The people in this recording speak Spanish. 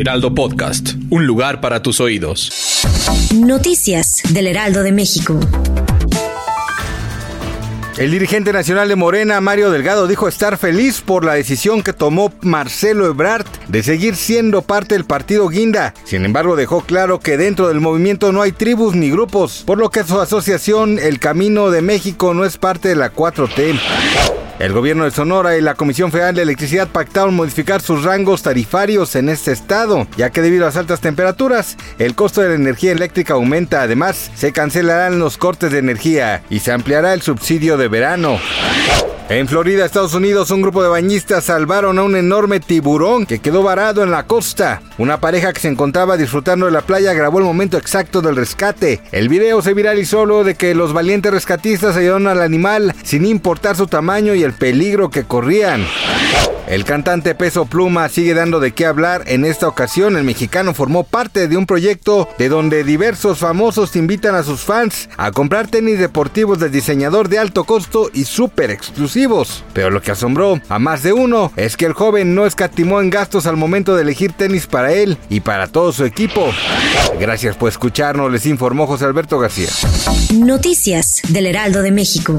Heraldo Podcast, un lugar para tus oídos. Noticias del Heraldo de México. El dirigente nacional de Morena, Mario Delgado, dijo estar feliz por la decisión que tomó Marcelo Ebrard de seguir siendo parte del partido Guinda. Sin embargo, dejó claro que dentro del movimiento no hay tribus ni grupos, por lo que su asociación El Camino de México no es parte de la 4T. El gobierno de Sonora y la Comisión Federal de Electricidad pactaron modificar sus rangos tarifarios en este estado, ya que debido a las altas temperaturas, el costo de la energía eléctrica aumenta. Además, se cancelarán los cortes de energía y se ampliará el subsidio de verano. En Florida, Estados Unidos, un grupo de bañistas salvaron a un enorme tiburón que quedó varado en la costa. Una pareja que se encontraba disfrutando de la playa grabó el momento exacto del rescate. El video se viralizó de que los valientes rescatistas ayudaron al animal sin importar su tamaño y el peligro que corrían. El cantante Peso Pluma sigue dando de qué hablar. En esta ocasión, el mexicano formó parte de un proyecto de donde diversos famosos invitan a sus fans a comprar tenis deportivos del diseñador de alto costo y súper exclusivos. Pero lo que asombró a más de uno es que el joven no escatimó en gastos al momento de elegir tenis para él y para todo su equipo. Gracias por escucharnos, les informó José Alberto García. Noticias del Heraldo de México.